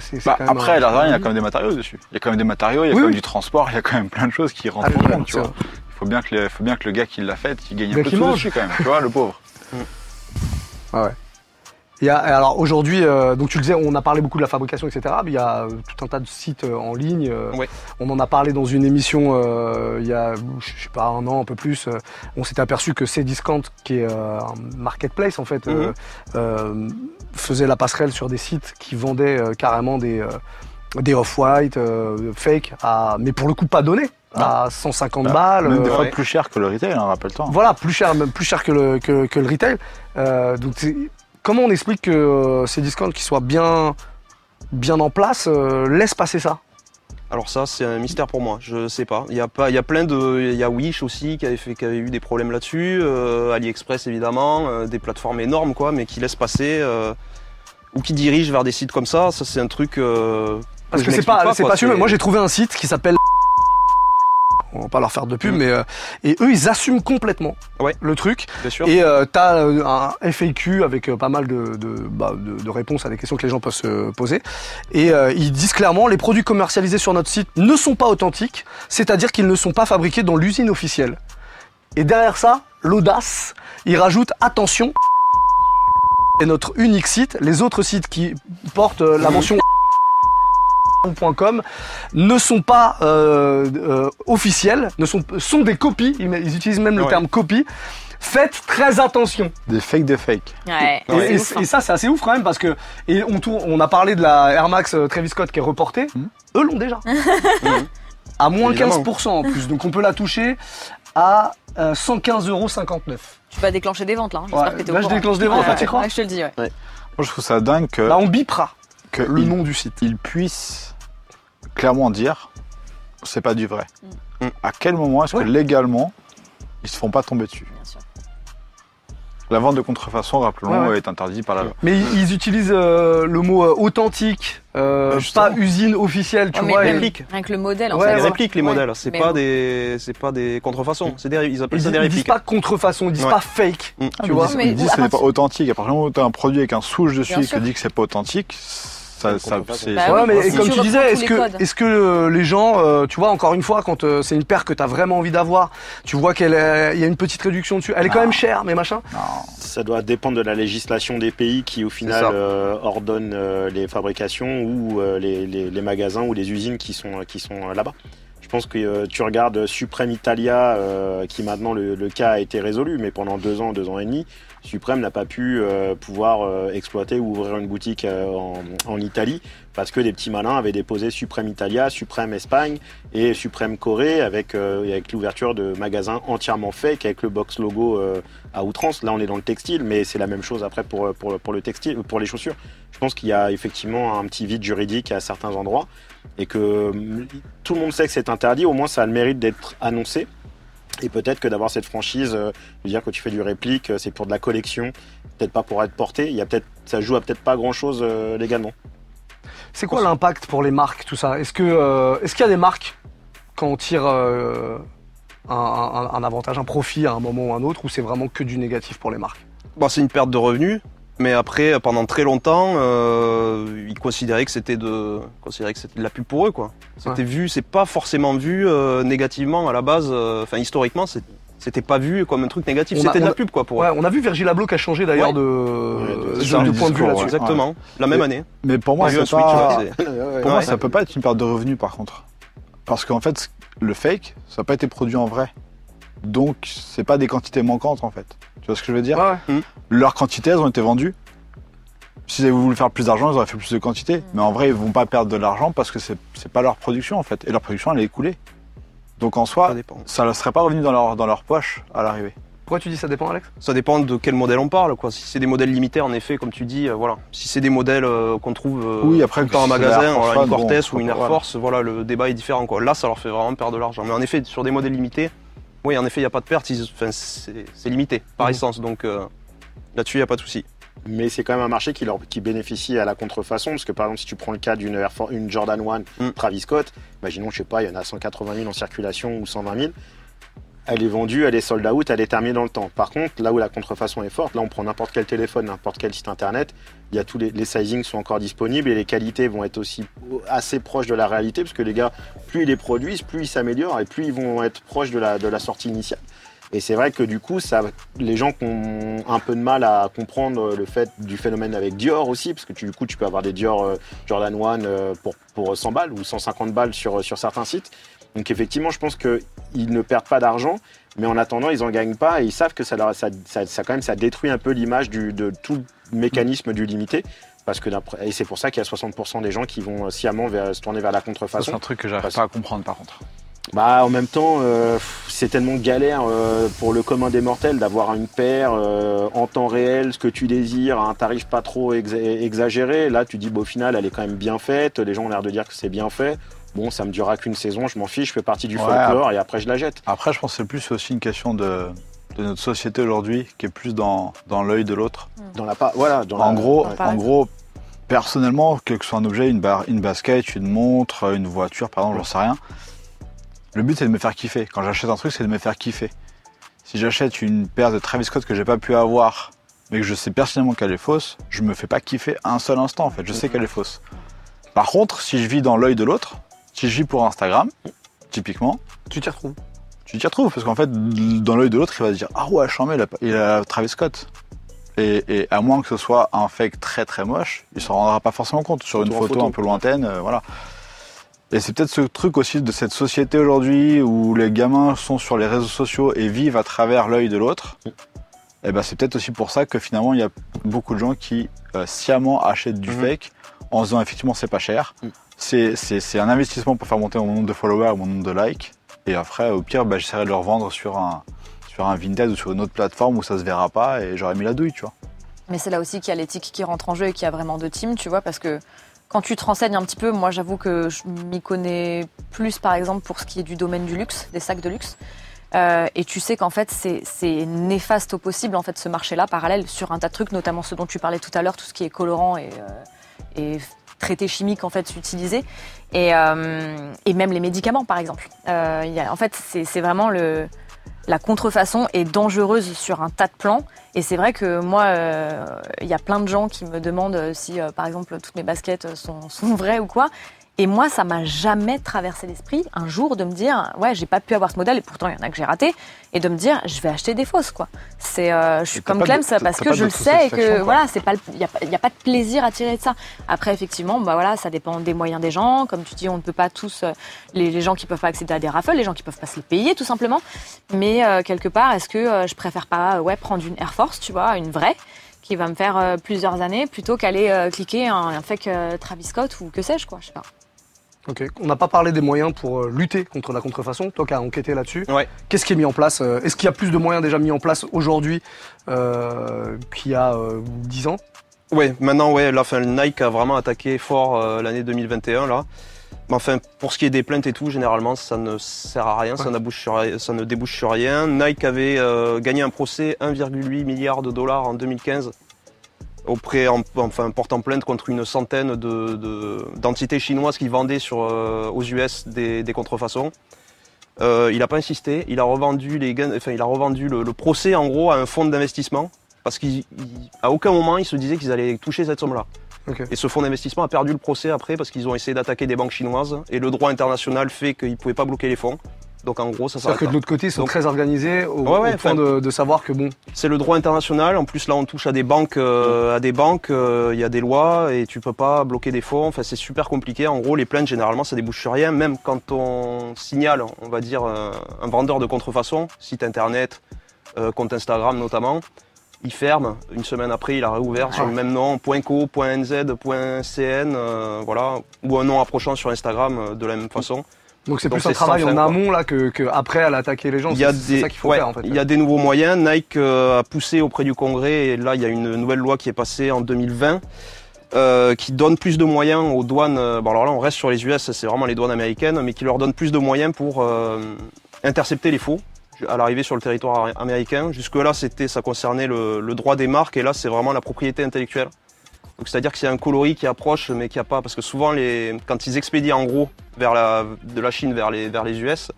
C'est Bah, après, un- il y a quand même des matériaux dessus. Il y a quand même des matériaux, il y a Oui, quand même oui. du transport, il y a quand même plein de choses qui rentrent Ah, en compte, tu c'est vois. Il faut bien que, le, faut bien que le gars qui l'a fait, il gagne un peu de dessus quand même, tu vois, le pauvre. [LAUGHS] Il y a, alors aujourd'hui, euh, donc tu le disais, on a parlé beaucoup de la fabrication, etc. Mais il y a euh, tout un tas de sites euh, en ligne. euh, Ouais. On en a parlé dans une émission euh, il y a, je sais pas, un an, un peu plus. euh, on s'était aperçu que Cdiscount, qui est euh, un marketplace en fait, euh, euh, faisait la passerelle sur des sites qui vendaient euh, carrément des euh, des off-white euh, fake, à, mais pour le coup pas donnés, à 150 balles. Même des euh, fois ouais. plus cher que le retail, hein, rappelle-toi. voilà, plus cher, même plus cher que le, que, que le retail. Donc, comment on explique que ces discounts qui soient bien, bien en place laissent passer ça? Alors ça, c'est un mystère pour moi. Je sais pas. Il y a pas, il y a plein de, il y a Wish aussi qui avait fait, qui avait eu des problèmes là-dessus. euh, AliExpress évidemment, euh, des plateformes énormes quoi, mais qui laissent passer euh, ou qui dirigent vers des sites comme ça. Ça, c'est un truc. euh, Parce je que c'est pas, c'est pas sûr. Moi, j'ai trouvé un site qui s'appelle. On va pas leur faire de pub, Mm. mais euh, et eux, ils assument complètement Ouais. le truc. bien sûr. Et euh, t'as euh, un FAQ avec euh, pas mal de, de, bah, de- de réponses à des questions que les gens peuvent se poser. Et euh, ils disent clairement les produits commercialisés sur notre site ne sont pas authentiques, c'est-à-dire qu'ils ne sont pas fabriqués dans l'usine officielle. Et derrière ça, l'audace, ils rajoutent attention. Et notre unique site, les autres sites qui portent euh, la mention ne sont pas euh, euh, officiels, ne sont, sont des copies, ils, utilisent même le terme copie. Faites très attention. Des fakes de. Ouais. Et, hein. ça, c'est assez ouf quand même parce que on, a parlé de la Air Max euh, Travis Scott qui est reportée. Mhm. Eux l'ont déjà. à moins Évidemment. 15% en plus. Donc on peut la toucher à euh, 115,59 euros. Tu vas déclencher des ventes là. hein. Que au là, je déclenche des ventes, hein, tu crois je te le dis. Moi, je trouve ça dingue que, Là, on bipera que le il- nom du site. ils puissent clairement dire c'est pas du vrai. Mm. À quel moment est-ce Ouais. que légalement ils se font pas tomber dessus Bien sûr. La vente de contrefaçon, rappelons, Ouais, ouais. est interdite par la loi. Mais ils, ils utilisent euh, le mot euh, authentique, euh, pas usine officielle, tu Ouais, mais vois. et- répliques. Avec le modèle en Ouais, fait. ouais. répliques les Ouais. modèles. C'est Mais pas bon. des, c'est pas des contrefaçons. C'est des, ils appellent Ils, ça des ils disent répliques. pas contrefaçon, ils disent Ouais. pas fake. Mm. Ah, Tu mais vois ils disent- Mais ils disent que ce n'est pas partir- authentique. À partir du moment où tu as un produit avec un souche dessus qui dit que c'est pas authentique, ça, C'est ça, c'est. Bah Ouais, mais si comme tu disais, est-ce que, est-ce que euh, les gens, euh, tu vois, encore une fois, quand euh, c'est une paire que tu as vraiment envie d'avoir, tu vois qu'il y a une petite réduction dessus. Elle est quand Non. même chère, mais machin. Ça doit dépendre de la législation des pays qui, au final, euh, ordonnent euh, les fabrications ou euh, les, les- les magasins ou les usines qui sont, qui sont là-bas. Je pense que euh, tu regardes Supreme Italia, euh, qui maintenant le, cas a été résolu, mais pendant deux ans, deux ans et demi, Supreme n'a pas pu euh, pouvoir exploiter ou ouvrir une boutique en, Italie parce que des petits malins avaient déposé Supreme Italia, Supreme Espagne et Supreme Corée avec, avec l'ouverture de magasins entièrement fake avec le box logo à outrance. Là, on est dans le textile, mais c'est la même chose après pour, pour le textile, pour les chaussures. Je pense qu'il y a effectivement un petit vide juridique à certains endroits et que hum, tout le monde sait que c'est interdit. Au moins, ça a le mérite d'être annoncé. Et peut-être que d'avoir cette franchise, euh, de dire que tu fais du réplique, euh, c'est pour de la collection, peut-être pas pour être porté. Il y a peut-être, ça joue à peut-être pas grand chose légalement. C'est quoi l'impact pour les marques, tout ça? Est-ce que, euh, est-ce qu'il y a des marques quand on tire euh, un, un- un avantage, un profit à un moment ou un autre, ou c'est vraiment que du négatif pour les marques? Bon, c'est une perte de revenus, mais après, pendant très longtemps, euh, ils considéraient que c'était de, considéraient que c'était de la pub pour eux, quoi. C'était vu, c'est pas forcément vu euh, négativement à la base. euh, Enfin, historiquement, c'est- c'était pas vu comme un truc négatif. On a- C'était de la a- pub, quoi, pour Ouais, eux. on a vu Virgil Abloh qui a changé d'ailleurs Ouais. de, de- point de vue là-dessus. ouais. Exactement. La même année. Mais pour moi, c'est pas. [LAUGHS] Pour moi, ça peut pas être une perte de revenus par contre. Parce qu'en fait, le fake, ça n'a pas été produit en vrai. Donc, c'est pas des quantités manquantes en fait. Tu vois ce que je veux dire Ouais, ouais. Leurs quantités, elles ont été vendues. S'ils avaient voulu faire plus d'argent, ils auraient fait plus de quantité. Mais en vrai, ils vont pas perdre de l'argent parce que c'est pas leur production en fait. Et leur production, elle est écoulée. Donc en soi, ça ne serait pas revenu dans leur, dans leur poche à l'arrivée. Pourquoi tu dis ça dépend, Alex? Ça dépend de quel modèle on parle, quoi. Si c'est des modèles limités, en effet, comme tu dis, euh, voilà. Si c'est des modèles euh, qu'on trouve euh, Oui, après, si c'est la magasin, Force voilà, une bon, Cortez ou une Air voilà. Force, voilà, le débat est différent, quoi. Là, ça leur fait vraiment perdre de l'argent. Mais en effet, sur des modèles limités, oui, en effet, il n'y a pas de perte, enfin, c'est limité par Mhm. essence, donc euh, là-dessus, il n'y a pas de souci. Mais c'est quand même un marché qui, leur, qui bénéficie à la contrefaçon, parce que par exemple, si tu prends le cas d'une une Jordan 1 Mm. Travis Scott, imaginons, je sais pas, il y en a 180 000 en circulation ou 120 000. Elle est vendue, elle est sold out, elle est terminée dans le temps. Par contre, là où la contrefaçon est forte, là on prend n'importe quel téléphone, n'importe quel site internet, il y a tous les, les sizings sont encore disponibles et les qualités vont être aussi assez proches de la réalité, parce que les gars, plus ils les produisent, plus ils s'améliorent et plus ils vont être proches de la, de la sortie initiale. Et c'est vrai que du coup, ça, les gens qui ont un peu de mal à comprendre le fait du phénomène avec Dior aussi, parce que tu, du coup, tu peux avoir des Dior euh, Jordan 1 euh, pour, pour 100 balles ou 150 balles sur, sur certains sites. Donc effectivement, je pense qu'ils ne perdent pas d'argent, mais en attendant, ils en gagnent pas et ils savent que ça, leur- ça, ça, ça, quand même, ça détruit un peu l'image de tout le mécanisme du limité. Parce que d'après- et c'est pour ça qu'il y a 60% des gens qui vont sciemment vers- se tourner vers la Ça, c'est contrefaçon. un truc que j'arrive pas à comprendre par contre. Bah, en même temps, euh, c'est tellement galère euh, pour le commun des mortels d'avoir une paire euh, en temps réel, ce que tu désires, à un tarif pas trop exa- exagéré. Là, tu dis, bah, au final, elle est quand même bien faite. Les gens ont l'air de dire que c'est bien fait. Bon, ça me durera qu'une saison, je m'en fiche, je fais partie du Ouais, folklore et après je la jette. Après, je pense que c'est plus aussi une question de, de notre société aujourd'hui qui est plus dans, dans l'œil de l'autre. Dans la voilà, dans En la- gros, en gros, personnellement, quel que soit un objet, une, bar- une basket, une montre, une voiture, par exemple, j'en sais rien. Le but, c'est de me faire kiffer. Quand j'achète un truc, c'est de me faire kiffer. Si j'achète une paire de Travis Scott que j'ai pas pu avoir, mais que je sais personnellement qu'elle est fausse, je me fais pas kiffer un seul instant, en fait. Je sais qu'elle est fausse. Par contre, si je vis dans l'œil de l'autre, si je vis pour Instagram, typiquement, Tu t'y retrouves. tu t'y retrouves parce qu'en fait dans l'œil de l'autre il va se dire ah ouais chambé il a, il a Travis Scott et, et à moins que ce soit un fake très très moche il s'en rendra pas forcément compte sur une photo. un peu lointaine euh, voilà et c'est peut-être ce truc aussi de cette société aujourd'hui où les gamins sont sur les réseaux sociaux et vivent à travers l'œil de l'autre et ben c'est peut-être aussi pour ça que finalement il y a beaucoup de gens qui euh, sciemment achètent du Mhm. fake en se disant effectivement c'est pas cher Mhm. c'est c'est- c'est un investissement pour faire monter mon nombre de followers mon nombre de likes et après, au pire, bah, j'essaierai de le revendre sur un, sur un Vinted ou sur une autre plateforme où ça se verra pas et j'aurais mis la douille, tu vois. Mais c'est là aussi qu'il y a l'éthique qui rentre en jeu et qu'il y a vraiment deux teams, tu vois, parce que quand tu te renseignes un petit peu, moi j'avoue que je m'y connais plus par exemple pour ce qui est du domaine du luxe, des sacs de luxe. Euh, et tu sais qu'en fait c'est néfaste au possible en fait ce marché-là parallèle sur un tas de trucs, notamment ce dont tu parlais tout à l'heure, tout ce qui est colorant et, euh, et traités chimiques en fait utilisés et, euh, et même les médicaments par exemple. Euh, en fait c'est vraiment le la contrefaçon est dangereuse sur un tas de plans. Et c'est vrai que moi, euh, il y a plein de gens qui me demandent si, euh, par exemple, toutes mes baskets sont, sont vraies ou quoi. Et moi, ça m'a jamais traversé l'esprit un jour de me dire, ouais, j'ai pas pu avoir ce modèle et pourtant il y en a que j'ai raté, et de me dire, je vais acheter des fausses, quoi. C'est, euh, je suis comme Clem, parce que je le sais et que quoi. voilà, c'est pas, il y a, pas- a de plaisir à tirer de ça. Après, effectivement, bah voilà, ça dépend des moyens des gens. Comme tu dis, on ne peut pas tous, euh, les, les gens qui peuvent pas accéder à des raffles, les gens qui peuvent pas se les payer, tout simplement. Mais euh, quelque part, est-ce que euh, je préfère pas, euh, ouais, prendre une Air Force, tu vois, une vraie, qui va me faire plusieurs années, plutôt qu'aller cliquer un, un fake Travis Scott ou que sais-je, quoi. Je sais pas. Ok. On n'a pas parlé des moyens pour euh, lutter contre la contrefaçon. Toi qui as enquêté là-dessus. Ouais. Qu'est-ce qui est mis en place euh, Est-ce qu'il y a plus de moyens déjà mis en place aujourd'hui euh, qu'il y a euh, 10 ans? Ouais, maintenant, ouais, là, enfin, Nike a vraiment attaqué fort euh, l'année 2021, là. Mais enfin, pour ce qui est des plaintes et tout, généralement, ça ne sert à rien, ça, Ouais. n'abouche sur, ri- ça ne débouche sur rien. Nike avait gagné un procès 1,8 milliard de dollars en 2015 auprès, en- enfin, portant plainte contre une centaine de- de- d'entités chinoises qui vendaient sur, euh, aux US des, des contrefaçons. Euh, il n'a pas insisté, il a revendu les gains, enfin, il a revendu le, le procès en gros à un fonds d'investissement parce qu'à aucun moment ils se disaient qu'ils allaient toucher cette somme-là. Et ce fonds d'investissement a perdu le procès après parce qu'ils ont essayé d'attaquer des banques chinoises et le droit international fait qu'ils ne pouvaient pas bloquer les fonds. Donc en gros, ça C'est-à-dire s'arrête que là. de l'autre côté, ils sont Donc- très organisés au, Ouais, ouais, au point de, de savoir que bon, C'est le droit international. En plus, là, on touche à des banques, euh, à des banques. euh, Il y a des lois et tu peux pas bloquer des fonds. Enfin, c'est super compliqué. En gros, les plaintes généralement, ça débouche sur rien. Même quand on signale, on va dire euh, un vendeur de contrefaçon, site internet, compte Instagram notamment, il ferme. Une semaine après, il a réouvert sur le même nom, .co, .nz, .cn, voilà, ou un nom approchant sur Instagram de la même façon. Donc c'est Donc plus un travail en amont là que, que après à l'attaquer les gens. Il y a des, ça qu'il faut ouais, faire en fait. il y a des nouveaux moyens. Nike euh, a poussé auprès du Congrès et là il y a une nouvelle loi qui est passée en 2020 euh, qui donne plus de moyens aux douanes. euh, Bon alors là on reste sur les US, c'est vraiment les douanes américaines, mais qui leur donne plus de moyens pour euh, intercepter les faux. à l'arrivée sur le territoire américain. Jusque-là, c'était, ça concernait le, le droit des marques et là, c'est vraiment la propriété intellectuelle. Donc, c'est-à-dire que c'est un coloris qui approche, mais qui a pas, parce que souvent, les, quand ils expédient en gros vers la, de la Chine vers les, vers les US,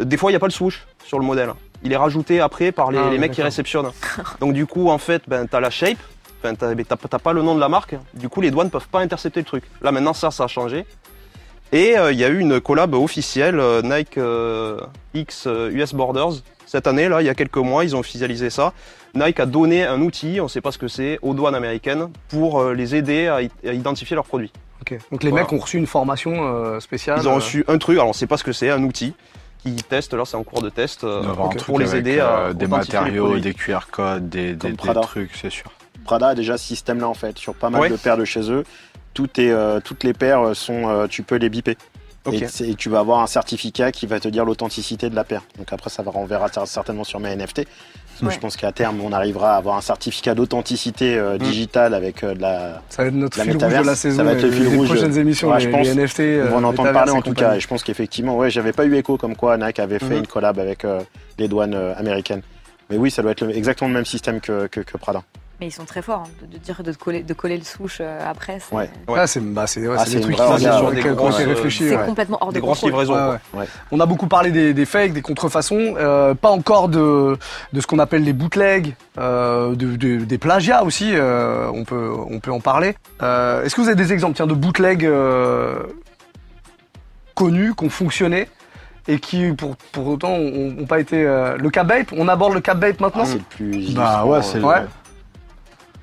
euh, des fois, il n'y a pas le swoosh sur le modèle. Il est rajouté après par les, Ah, les oui, mecs qui réceptionnent. [LAUGHS] Donc, du coup, en fait, ben, t'as la shape, enfin, t'as, pas le nom de la marque. Du coup, les douanes peuvent pas intercepter le truc. Là, maintenant, ça, ça a changé. Et euh, il y a eu une collab officielle euh, Nike euh, X US Borders. Cette année, là, il y a quelques mois, ils ont officialisé ça. Nike a donné un outil, on ne sait pas ce que c'est, aux douanes américaines pour euh, les aider à, identifier leurs produits. Ok. Donc les Voilà. mecs ont reçu une formation euh, spéciale. Ils ont euh, reçu un truc, alors on ne sait pas ce que c'est, un outil qui teste, là c'est en cours de test, euh, pour les avec, aider à euh, des matériaux, produits. des QR codes, des, trucs, c'est sûr. Prada a déjà ce système-là en fait. Sur pas mal Ouais. de paires de chez eux, tout est, euh, toutes les paires sont, euh, tu peux les biper. Et, tu vas avoir un certificat qui va te dire l'authenticité de la paire. Donc après, ça va renverra cer- certainement sur mes NFT. Parce que Ouais. je pense qu'à terme, on arrivera à avoir un certificat d'authenticité euh, digitale avec euh, de la. Ça va être notre fil rouge métaverse, de la saison. ça va être le fil des rouge. prochaines émissions, Ouais, les, je pense. les NFT. On va en euh, entendre parler en tout compagnie. cas. Et je pense qu'effectivement, ouais, j'avais pas eu écho comme quoi Nike avait fait Mhm. une collab avec euh, les douanes euh, américaines. Mais oui, ça doit être le- exactement le même système que, que, que Prada. Mais ils sont très forts hein, de, de dire de coller, de coller le swoosh euh, après. C'est Ouais. Ouais. Ah, c'est bah, c'est ouais, Ah, c'est c'est des trucs qui sur lesquels Des on s'est grosses, réfléchi. c'est ouais. complètement hors de Des grosses contrôle. livraisons. Ouais, quoi. ouais. Ouais. On a beaucoup parlé des, des fakes, des contrefaçons, euh, pas encore de, de ce qu'on appelle les bootlegs, euh, de, de- des plagiats aussi, euh, on, peut, on peut en parler. Euh, Est-ce que vous avez des exemples tiens, de bootlegs euh, connus, qui ont fonctionné et qui pour, pour autant n'ont pas été... euh, le cap Bape, on aborde le cap Bape maintenant? Ah, c'est le plus. Bah ouais, c'est Ouais.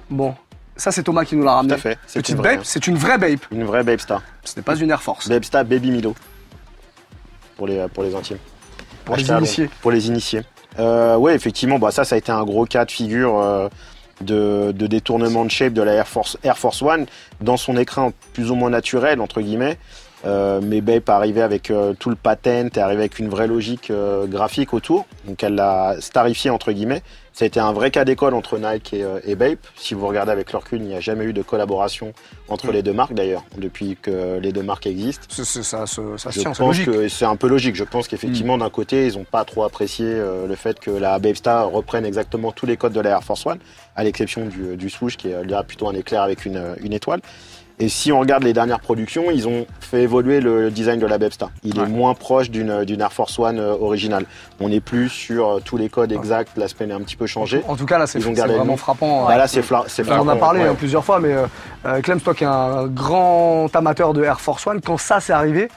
Bon, ça c'est Thomas qui nous l'a Tout ramené. à fait. C'est Petite une vraie, Bape, c'est une vraie Bape, une vraie Babe Star. ce n'est pas une Air Force. Babe Star Baby Milo. Pour les, pour les intimes. Pour les initiés. Pour les initiés. Euh, ouais, effectivement, bah, ça, ça a été un gros cas de figure euh, de, de détournement de shape de la Air Force, Air Force One dans son écran plus ou moins naturel, entre guillemets. Euh, mais Bape est arrivé avec euh, tout le patent, est arrivé avec une vraie logique euh, graphique autour. Donc elle l'a starifié, entre guillemets. Ça a été un vrai cas d'école entre Nike et, euh, et Bape. Si vous regardez avec leur recul, il n'y a jamais eu de collaboration entre les deux marques, d'ailleurs, depuis que les deux marques existent. C'est- c'est- ça, se- ça se Je tient, pense logique. que c'est un peu logique. Je pense qu'effectivement, d'un côté, ils n'ont pas trop apprécié euh, le fait que la Babe Star reprenne exactement tous les codes de la Air Force One, à l'exception du, du swoosh qui est là plutôt un éclair avec une, une étoile. Et si on regarde les dernières productions, ils ont fait évoluer le design de la Babe Star. Il Ouais. est moins proche d'une d'une Air Force One euh, originale. On n'est plus sur euh, tous les codes exacts, l'aspect est un petit peu changé. En tout cas, là, c'est vraiment frappant. Bah là, c'est fla- c'est on en a parlé ouais. hein, plusieurs fois, mais euh, euh, Clem, toi qui es un grand amateur de Air Force One, quand ça s'est arrivé,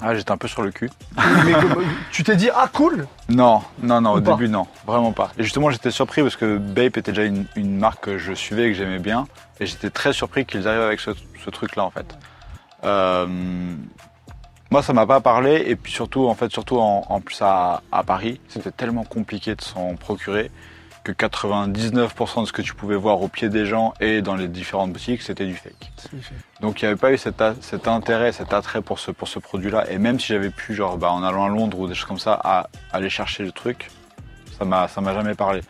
Ah, j'étais un peu sur le cul. mais [LAUGHS] tu t'es dit ah cool, Non, non, non, Ou au pas début, non, vraiment pas. Et justement, j'étais surpris parce que Bape était déjà une, une marque que je suivais et que j'aimais bien. Et j'étais très surpris qu'ils arrivent avec ce, ce truc-là, en fait. Euh, moi, ça m'a pas parlé. Et puis surtout, en fait, surtout en, en plus à, à Paris, c'était tellement compliqué de s'en procurer que 99% de ce que tu pouvais voir au pied des gens et dans les différentes boutiques, c'était du fake. Donc il n'y avait pas eu cet, intérêt, cet attrait pour ce, pour ce produit-là. Et même si j'avais pu, genre, bah, en allant à Londres ou des choses comme ça, à aller chercher le truc, ça m'a, ça m'a jamais parlé.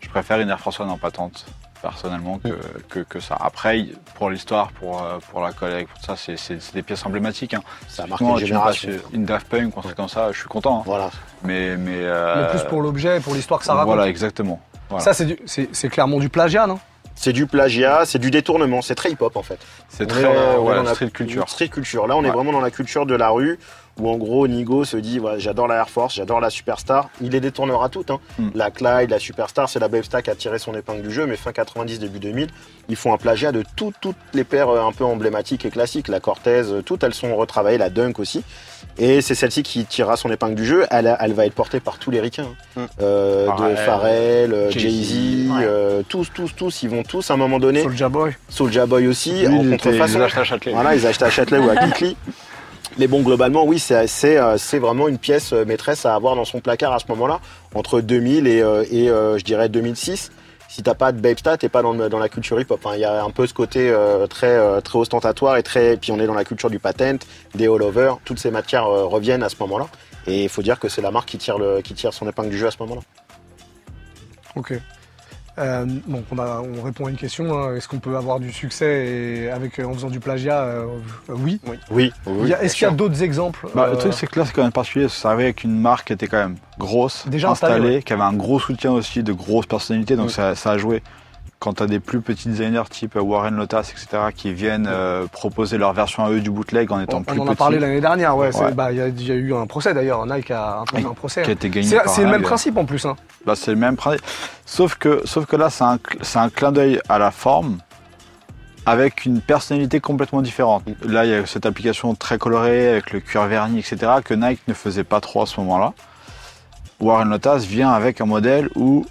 Je préfère une Air Force One en patente, personnellement, que, que, que ça. Après, pour l'histoire, pour, euh, pour la collègue, pour ça, c'est, des pièces emblématiques. Hein. Ça a marqué une génération. Une Daft Punk ou un truc comme ça, je suis content. hein. Voilà. Mais, mais, mais euh, plus pour l'objet et pour l'histoire que ça raconte. Voilà, exactement. Voilà. Ça, c'est du- c'est c'est clairement du plagiat, non? C'est du plagiat, c'est du détournement, c'est très hip-hop en fait. c'est très on street culture. Street culture. Là, on est vraiment dans la culture de la rue où en gros Nigo se dit j'adore la Air Force, j'adore la Superstar. Il les détournera toutes. Hein. Mm. La Clyde, la Superstar, c'est la Babe Star qui a tiré son épingle du jeu, mais fin 90, début 2000, ils font un plagiat de tout- toutes les paires euh, un peu emblématiques et classiques. La Cortez, euh, toutes elles sont retravaillées, la Dunk aussi. Et c'est celle-ci qui tirera son épingle du jeu. Elle, va être portée par tous les ricains. hein. Mm. Euh, de Pharrell, euh, Jay-Z, ouais. euh, tous, tous, tous, ils vont tous à un moment donné. Soulja Boy. Soulja Boy aussi, Lui, en contrefaçon. il les achète à Châtelet. Voilà, ils achètent à Châtelet ou à Kikli. Mais bon, globalement, oui, c'est euh, c'est vraiment une pièce euh, maîtresse à avoir dans son placard à ce moment-là, entre 2000 et, euh, je dirais 2006. Si t'as pas de Babestat, t'es pas dans, la culture hip-hop. Il y a un peu ce côté très, ostentatoire et très. Puis on est dans la culture du patent, des all-over. Toutes ces matières reviennent à ce moment-là. Et il faut dire que c'est la marque qui tire, le, qui tire son épingle du jeu à ce moment-là. Ok. Euh, bon, on, a- on répond à une question. hein. Est-ce qu'on peut avoir du succès et avec, en faisant du plagiat euh, euh, Oui. Oui. Il y a- Est-ce qu'il y a d'autres exemples Bah, euh, Le truc, c'est que là, c'est quand même particulier. Ça arrivait avec une marque qui était quand même grosse, Déjà installée, installée, ouais. qui avait un gros soutien aussi, de grosses personnalités. Donc ça, ça a joué. Quand tu as des plus petits designers type Warren Lotas, etc., qui viennent euh, proposer leur version à eux du bootleg en étant on, plus on en a petits, parlé l'année dernière. Ouais, bah, il y, a- il y a eu un procès d'ailleurs. Nike a imposé un procès. qui a été gagné C'est par c'est le même principe en plus. Hein. Bah, c'est le même principe. Sauf que, sauf que là, c'est un, cl- c'est un clin d'œil à la forme avec une personnalité complètement différente. Là, il y a cette application très colorée avec le cuir verni, etc., que Nike ne faisait pas trop à ce moment-là. Warren Lotas vient avec un modèle où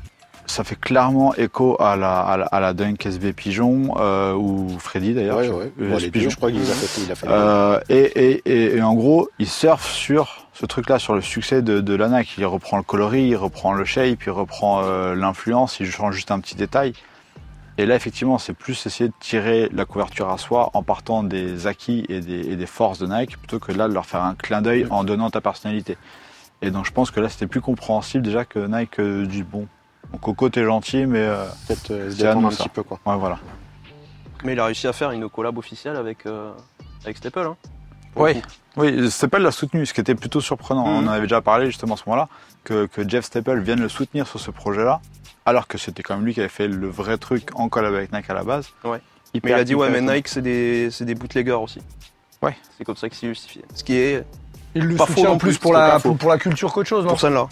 ça fait clairement écho à la, à la, à la Dunk SB Pigeon euh, ou Freddy d'ailleurs. Ouais, ouais. euh, Bon, Pigeon. je crois qu'il a fait. Il a fait Euh, et, et, et, et en gros, il surfe sur ce truc-là, sur le succès de, de l'ANAC. Il reprend le coloris, il reprend le shape, il reprend euh, l'influence, il change juste un petit détail. Et là, effectivement, c'est plus essayer de tirer la couverture à soi en partant des acquis et des, et des forces de Nike, plutôt que là de leur faire un clin d'œil en donnant ta personnalité. Et donc, je pense que là, c'était plus compréhensible déjà que Nike dit bon, bon, Coco, t'es gentil, mais euh, peut-être euh, se C'est détendre un ça. petit peu, quoi. ouais, voilà. Mais il a réussi à faire une collab officielle avec, euh, avec Staple. Hein, Oui. Oui, Staple l'a soutenu, ce qui était plutôt surprenant. Mhm. On en avait déjà parlé justement à ce moment-là, que, que Jeff Staple vienne le soutenir sur ce projet-là, alors que c'était quand même lui qui avait fait le vrai truc en collab avec Nike à la base. Ouais. Hyper- Mais il a dit, ouais, mais. Nike, c'est des, c'est des bootleggers aussi. Ouais. C'est comme ça qu'il s'est justifié. Ce qui est Il le soutient en plus plus, pour c'est la, pour, pour la culture qu'autre chose, non pour celle-là.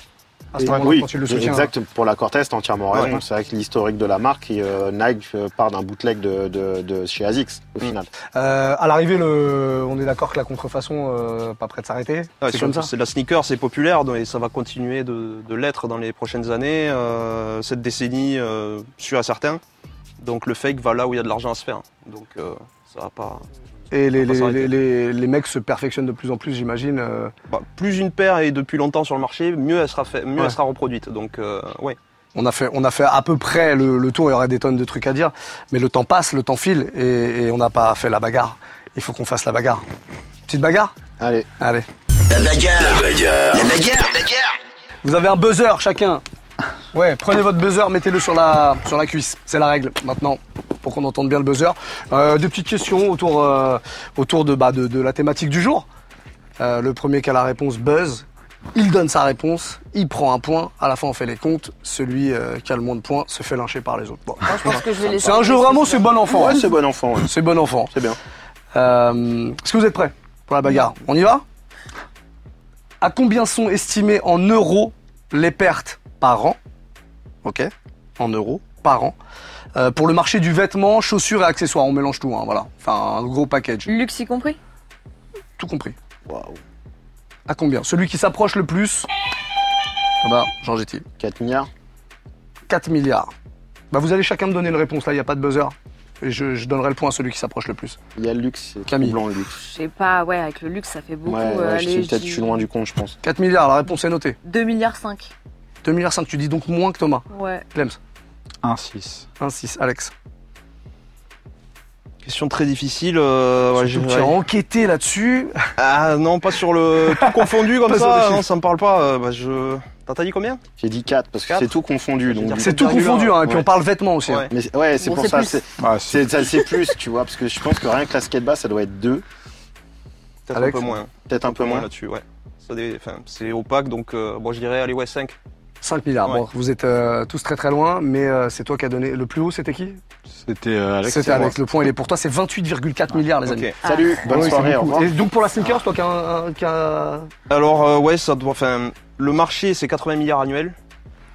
À oui, le exact. Pour la Cortez, entièrement raison. Ouais. C'est vrai que l'historique de la marque, et, euh, Nike euh, part d'un bootleg de, de, de chez ASICS, au Mm. final. Euh, à l'arrivée, le... on est d'accord que la contrefaçon, euh, pas près de s'arrêter. Ouais, c'est comme ça. C'est la sneaker, c'est populaire donc- et ça va continuer de, de l'être dans les prochaines années, euh, cette décennie, euh, sûr et certain. Donc le fake va là où il y a de l'argent à se faire. Donc euh, ça va pas. Et les, les, s'arrêter. les, les, les mecs se perfectionnent de plus en plus, j'imagine. euh, Bah, plus une paire est depuis longtemps sur le marché, mieux elle sera, fait, mieux Ouais. elle sera reproduite. Donc euh, ouais. On a fait, on a fait à peu près le, le tour. Il y aurait des tonnes de trucs à dire, mais le temps passe, le temps file, et, et on n'a pas fait la bagarre. Il faut qu'on fasse la bagarre. Petite bagarre? Allez, Allez. La bagarre. La bagarre. La bagarre. Vous avez un buzzer chacun. Ouais, prenez votre buzzer, mettez-le sur la, sur la cuisse. C'est la règle maintenant, pour qu'on entende bien le buzzer. Euh, deux petites questions autour, euh, autour de, bah, de, de la thématique du jour. Euh, le premier qui a la réponse buzz, il donne sa réponse, il prend un point. À la fin, on fait les comptes. Celui euh, qui a le moins de points se fait lyncher par les autres. Bon. Laisser. C'est un jeu vraiment, c'est bon enfant. ouais, hein. c'est bon enfant, ouais. C'est bon enfant. c'est bien. Euh, Est-ce que vous êtes prêts pour la bagarre On y va À combien sont estimées en euros les pertes par an? Ok En euros par an. Euh, pour le marché du vêtement, chaussures et accessoires, on mélange tout, hein, voilà. Enfin, un gros package. Luxe y compris Tout compris. Waouh. À combien? Celui qui s'approche le plus Ah bah, Jean Getty. 4 milliards 4 milliards. Bah, vous allez chacun me donner une réponse, là, il n'y a pas de buzzer. Et je, je donnerai le point à celui qui s'approche le plus. Il y a le luxe, Camille. troublant le luxe. Je sais pas, ouais, avec le luxe, ça fait beaucoup. Ouais, ouais, euh, je allez, suis peut-être dis je suis loin du compte, je pense. 4 milliards, la réponse est notée. 2 milliards 5. 2 milliards 5, tu dis donc moins que Thomas. Ouais. Clems. 1-6. 1, 6. Alex. Question très difficile. euh, ouais, j'ai- ouais. enquêté là-dessus. [LAUGHS] Ah non, pas sur le tout confondu [LAUGHS] comme ça. Non, ça me parle pas. euh, bah, je. T'as dit combien? J'ai dit 4 parce que c'est tout confondu. C'est tout confondu, hein, et puis Ouais. on parle vêtements aussi. hein. Ouais. Mais c'est- ouais, c'est Bon, pour ça. plus. C'est plus, tu vois, parce que je pense que rien que la skate basse, ça doit être 2, Peut-être un peu moins. peut-être un peu moins. là-dessus, ouais. Enfin, c'est opaque, donc euh, bon, je dirais allez ouais 5. 5 milliards. Ouais. Bon, vous êtes euh, tous très très loin, mais euh, c'est toi qui as donné. Le plus haut, c'était qui? C'était euh, Alex. C'était Alex. Le point, il est pour toi. C'est 28,4 milliards, les amis. Salut, Ah bonne oui, soirée, au beaucoup. revoir. Et donc pour la sneakers, toi qui as a- Alors euh, ouais, ça doit. Enfin, le marché c'est 80 milliards annuels.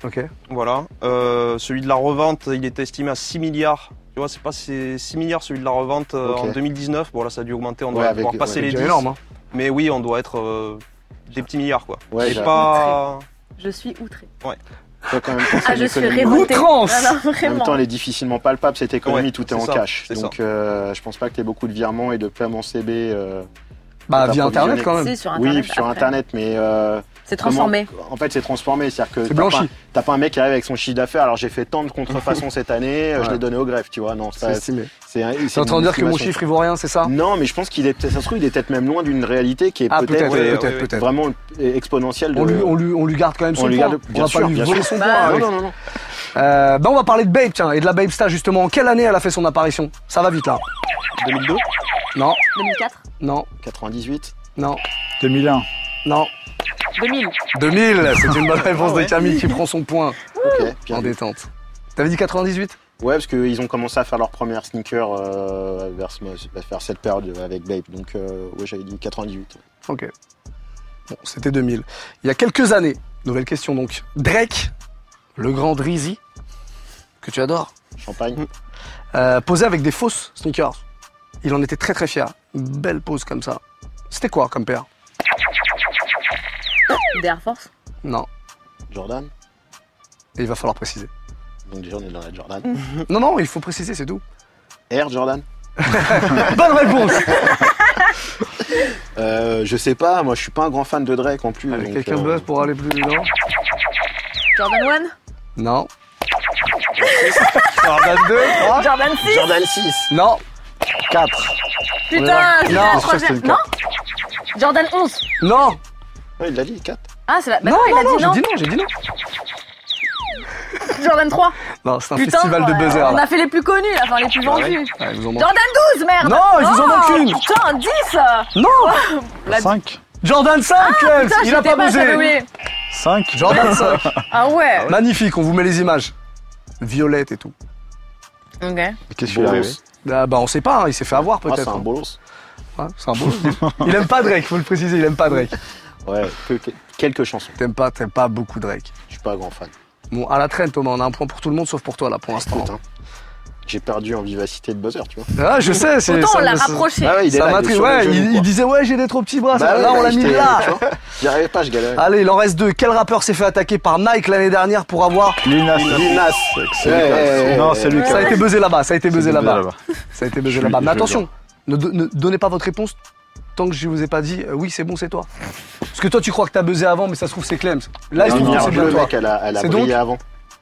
Ok. Voilà. Euh, celui de la revente, il est estimé à 6 milliards. Tu vois, c'est pas c'est 6 milliards celui de la revente euh, Ok. en 2019. Bon là, ça a dû augmenter. On doit Ouais, avec- pouvoir passer ouais, les C'est 10. déjà énorme. Hein. Mais oui, on doit être euh, des petits milliards quoi. Ouais, pas. Je suis outrée. faut quand même Ah, je suis révoltée. En même temps, elle est difficilement palpable cette économie, Ouais, tout est, en ça, cash. Donc, euh, je pense pas que tu aies beaucoup de virements et de paiements CB. euh, Bah via internet quand même. Si, sur Internet. oui, sur après. Internet, mais euh, C'est transformé. comment- En fait, c'est transformé, c'est-à-dire que C'est t'as blanchi. pas, t'as pas un mec qui arrive avec son chiffre d'affaires. Alors j'ai fait tant de contrefaçons [LAUGHS] cette année, euh, je l'ai donné au greffe, tu vois. Non, C'est ça, estimé. c'est en train de dire que mon chiffre il vaut rien, c'est ça Non, mais je pense qu'il est, ça se trouve, il est peut-être même loin d'une réalité qui est Ah peut-être peut-être, ouais, peut-être, ouais, ouais. peut-être. vraiment exponentielle. De... On lui, on, lui, on lui garde quand même On son lui point. garde- on bien va sûr, pas lui voler sûr. son Bah, point. Non, non, non. Euh, ben on va parler de Babe, tiens, et de la Babe Star justement. En quelle année elle a fait son apparition? Ça va vite là. 2002 Non, 2004 non, 98 non, 2001. non. 2000 2000, c'est une bonne réponse Ah ouais. de Camille qui prend son point Ok, bien en vu. détente. T'avais dit 98 Ouais, parce qu'ils ont commencé à faire leur première sneaker euh, vers, ce- vers cette période avec Babe. Donc, euh, ouais, j'avais dit 98. Ok. Bon, c'était 2000. Il y a quelques années, nouvelle question donc. Drake, le grand Drizzy, que tu adores, Champagne. euh, posait avec des fausses sneakers. Il en était très très fier. Une belle pose comme ça. C'était quoi comme paire? Des Air Force Non, Jordan. et il va falloir préciser. Donc, déjà, on est dans la Jordan. [LAUGHS] Non, non, il faut préciser, c'est tout. Air Jordan. [LAUGHS] Bonne réponse [LAUGHS] Euh, je sais pas, moi, je suis pas un grand fan de Drake en plus. Donc, Quelqu'un euh, buzz pour aller plus loin Jordan 1 Non. Jordan 2, 3 Jordan 6 Jordan 6. Non, 4. Putain, Non, c'est je la suis sûr que c'était troisième. une Non Jordan 11 non, Ouais, il l'a dit, 4. Ah, c'est la. bah non, il non, a non, dit j'ai non. dit non, j'ai dit non. Jordan 3 Non, c'est un Putain, festival de buzzer On a fait les plus connus, là, enfin les plus vendus. Ouais, ils vous en manquent. Jordan 12, merde Non, il vous en manque Oh, une. Putain, 10 Non La- 5. Jordan 5, Kels, Ah, Putain, il a pas oublié. 5. Jordan 5. [LAUGHS] Ah ouais Magnifique, on vous met les images. Violette et tout. Ok. Qu'est-ce qui lui est arrivé Ah, bah on sait pas, hein, il s'est fait avoir Ah, c'est peut-être. un hein. bolos. Ouais, c'est un beau. il aime pas Drake, faut le préciser, il aime pas Drake. Ouais, peu- quelques chansons. T'aimes pas, t'aimes pas beaucoup Drake. Je suis pas un grand fan. Bon, à la traîne Thomas, on a un point pour tout le monde sauf pour toi là pour l'instant. Putain. J'ai perdu en vivacité de buzzer, tu vois. Ah, je sais, c'est Pourtant, on l'a rapproché. Ah ouais, il est Ça là, il est ouais, il, disait ouais j'ai des trop petits bras, Bah ça- là ouais, on l'a mis là. [LAUGHS] J'y arrivais pas, je galérais. Allez, il en reste deux. Quel rappeur s'est fait attaquer par Nike l'année dernière pour avoir Lil Nas. Ouais, Non, c'est Lucas. Ça a été buzzé là-bas, ça a été buzzé C'est là-bas. Ça a été buzzé là-bas. lui- Mais attention, ne donnez pas votre réponse tant que je vous ai pas dit euh, oui c'est bon c'est toi. Parce que toi tu crois que t'as buzzé avant mais ça se trouve c'est Clems. Là il se trouve que c'est bien le toi. mec, elle a, elle a C'est brillé donc avant.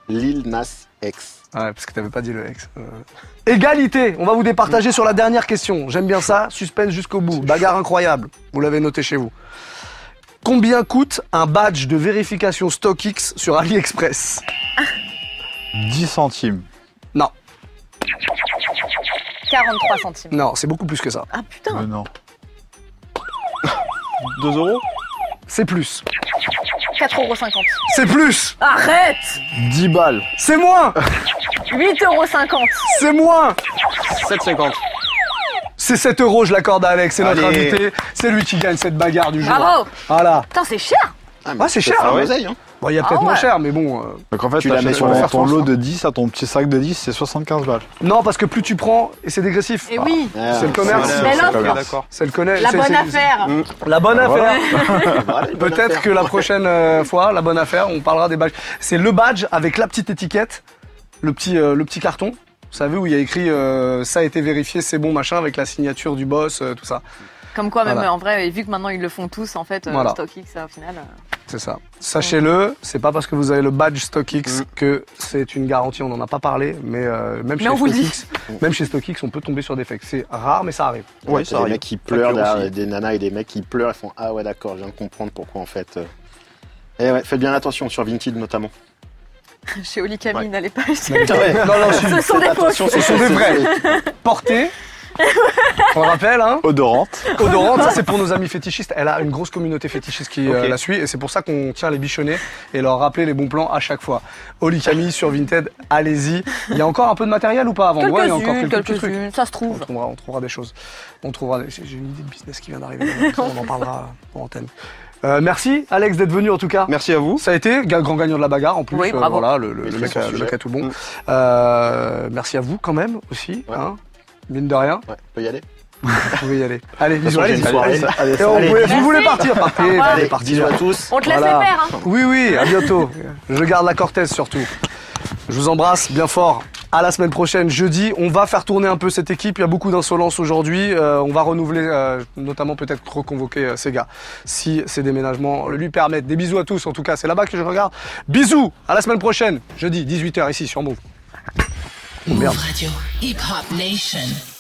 Lil Nas X. Ouais parce que t'avais pas dit le ex. Euh. Égalité, on va vous départager sur la dernière question. J'aime bien ça, suspense jusqu'au bout. Bagarre incroyable, vous l'avez noté chez vous. Combien coûte un badge de vérification StockX sur AliExpress? 10 centimes. Non, 43 centimes. non, c'est beaucoup plus que ça. Ah putain Mais non. 2 euros C'est plus. 4,50€. C'est plus. Arrête 10 balles. C'est moins. 8,50€. C'est moins. 7,50. C'est 7 euros, je l'accorde à Alex, c'est notre Allez. invité. C'est lui qui gagne cette bagarre du jour. Bravo Voilà. Putain, c'est cher Ah, Ouais, c'est cher, l'oseille, hein. Bon, il y a Ah peut-être moins ouais. cher, mais bon. euh, Donc en fait, Tu la mets sur ton, la ton lot hein. de 10 à ton petit sac de 10, c'est 75 balles. Non, parce que plus tu prends, et c'est dégressif. Et oui Ah, C'est le commerce. c'est- le connaît. La bonne affaire [LAUGHS] La bonne [LAUGHS] Ah, voilà. affaire. Bonne Peut-être que la prochaine euh, fois, la bonne affaire, on parlera des badges. C'est le badge avec la petite étiquette, le petit, euh, le petit carton. Vous savez où il y a écrit euh, ça a été vérifié, c'est bon machin avec la signature du boss, euh, tout ça. Comme quoi, même Voilà. en vrai, vu que maintenant ils le font tous, en fait, euh, Voilà. StockX, au final. euh, C'est ça. Sachez-le, c'est pas parce que vous avez le badge StockX Mm. que c'est une garantie. On n'en a pas parlé, mais euh, même Mais chez on StockX, même chez StockX, on peut tomber sur des fakes. C'est rare, mais ça arrive. Ouais, Ouais, ça des arrive. mecs qui pleurent, aussi. des nanas et des mecs qui pleurent, ils font Ah ouais, d'accord, je viens de comprendre pourquoi en fait. Et ouais, faites bien attention sur Vinted notamment. [LAUGHS] Chez Oli Camille, Ouais. n'allez pas acheter. Non, [LAUGHS] non. [LAUGHS] Ce sont des fausses. Ce sont des vrais. Portés. On le rappelle, hein. Odorante. Odorante, ça c'est pour nos amis fétichistes. Elle a une grosse communauté fétichiste qui euh, la suit et c'est pour ça qu'on tient les bichonnets et leur rappeler les bons plans à chaque fois. Oli Camille sur Vinted, allez-y. Il y a encore un peu de matériel ou pas avant? Ouais, il y a encore quelques petits trucs. ça se On trouve. trouvera, on trouvera des choses. On trouvera. des- J'ai une idée de business qui vient d'arriver. On en parlera en antenne. Euh, merci Alex d'être venu en tout cas. Merci à vous. Ça a été grand gagnant de la bagarre en plus. Oui, euh, voilà, le, mec, a, le mec a tout bon. Mm. Euh, merci à vous quand même aussi. Ouais. Hein, mine de rien, Ouais, peut y aller [LAUGHS] vous pouvez y aller. Allez, bisous. allez, allez. Allez, Et on allez. voulait- vous voulez partir, partez, allez partir. bisous à tous. On te laisse Voilà. les faire, hein. Oui, oui, à bientôt. Je garde la Cortez surtout. Je vous embrasse bien fort. À la semaine prochaine, jeudi. On va faire tourner un peu cette équipe. Il y a beaucoup d'insolence aujourd'hui. Euh, on va renouveler, euh, notamment peut-être reconvoquer euh, ces gars, si ces déménagements le lui permettent. Des bisous à tous. En tout cas, c'est là-bas que je regarde. Bisous. À la semaine prochaine, jeudi, 18h ici sur Move. Move Radio, Hip Hop Nation.